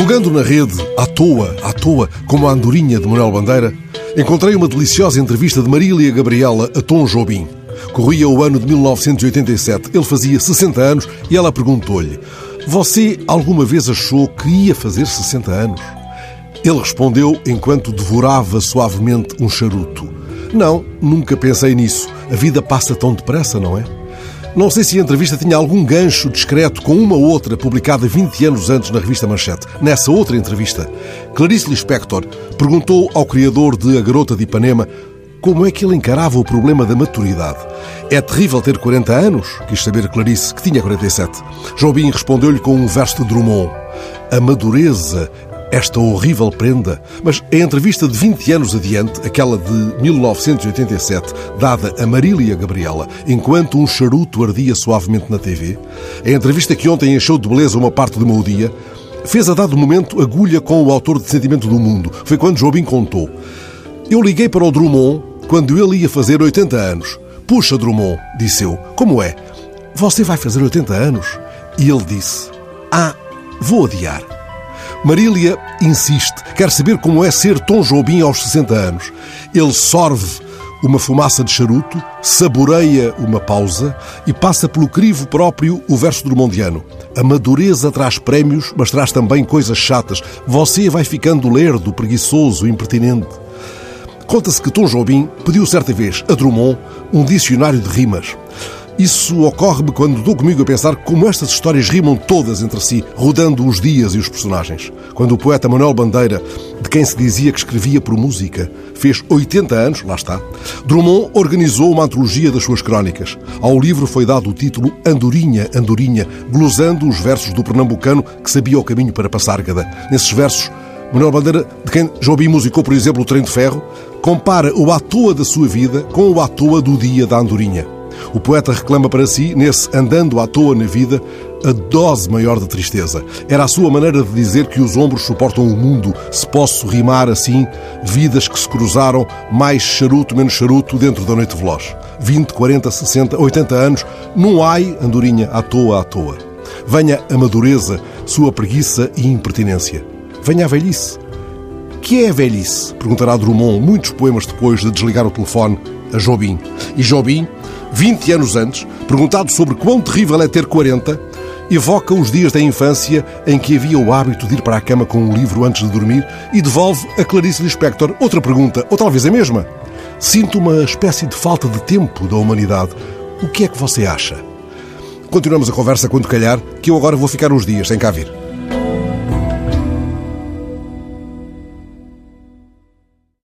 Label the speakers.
Speaker 1: Navegando na rede, à toa, à toa, como a andorinha de Manuel Bandeira, encontrei uma deliciosa entrevista de Marília Gabriela a Tom Jobim. Corria o ano de 1987, ele fazia 60 anos e ela perguntou-lhe: Você alguma vez achou que ia fazer 60 anos? Ele respondeu enquanto devorava suavemente um charuto: Não, nunca pensei nisso. A vida passa tão depressa, não é? Não sei se a entrevista tinha algum gancho discreto com uma outra publicada 20 anos antes na revista Manchete. Nessa outra entrevista, Clarice Lispector perguntou ao criador de A Garota de Ipanema como é que ele encarava o problema da maturidade. É terrível ter 40 anos? Quis saber Clarice, que tinha 47. Jobim respondeu-lhe com um verso de Drummond. A madureza esta horrível prenda, mas a entrevista de 20 anos adiante, aquela de 1987, dada a Marília Gabriela, enquanto um charuto ardia suavemente na TV, a entrevista que ontem encheu de beleza uma parte do meu dia, fez a dado momento agulha com o autor de Sentimento do Mundo. Foi quando Jobim contou. Eu liguei para o Drummond quando ele ia fazer 80 anos. Puxa, Drummond, disse eu, como é? Você vai fazer 80 anos? E ele disse: Ah, vou adiar. Marília insiste, quer saber como é ser Tom Jobim aos 60 anos. Ele sorve uma fumaça de charuto, saboreia uma pausa e passa pelo crivo próprio o verso drummondiano. A madureza traz prémios, mas traz também coisas chatas. Você vai ficando lerdo, preguiçoso, impertinente. Conta-se que Tom Jobim pediu certa vez a Drummond um dicionário de rimas. Isso ocorre-me quando dou comigo a pensar como estas histórias rimam todas entre si, rodando os dias e os personagens. Quando o poeta Manuel Bandeira, de quem se dizia que escrevia por música, fez 80 anos, lá está, Drummond organizou uma antologia das suas crónicas. Ao livro foi dado o título Andorinha, Andorinha, glosando os versos do pernambucano que sabia o caminho para Passárgada. Nesses versos, Manuel Bandeira, de quem Jobim musicou, por exemplo, o Trem de Ferro, compara o à toa da sua vida com o à toa do dia da Andorinha. O poeta reclama para si, nesse andando à toa na vida, a dose maior de tristeza. Era a sua maneira de dizer que os ombros suportam o mundo, se posso rimar assim, vidas que se cruzaram, mais charuto, menos charuto, dentro da noite veloz. 20, 40, 60, 80 anos, num ai, andorinha, à toa, à toa. Venha a madureza, sua preguiça e impertinência. Venha a velhice. Que é a velhice? Perguntará Drummond, muitos poemas depois de desligar o telefone, a Jobim. E Jobim 20 anos antes, perguntado sobre quão terrível é ter 40, evoca os dias da infância em que havia o hábito de ir para a cama com um livro antes de dormir e devolve a Clarice Lispector outra pergunta, ou talvez a mesma. Sinto uma espécie de falta de tempo da humanidade. O que é que você acha? Continuamos a conversa quando calhar, que eu agora vou ficar uns dias sem cá vir.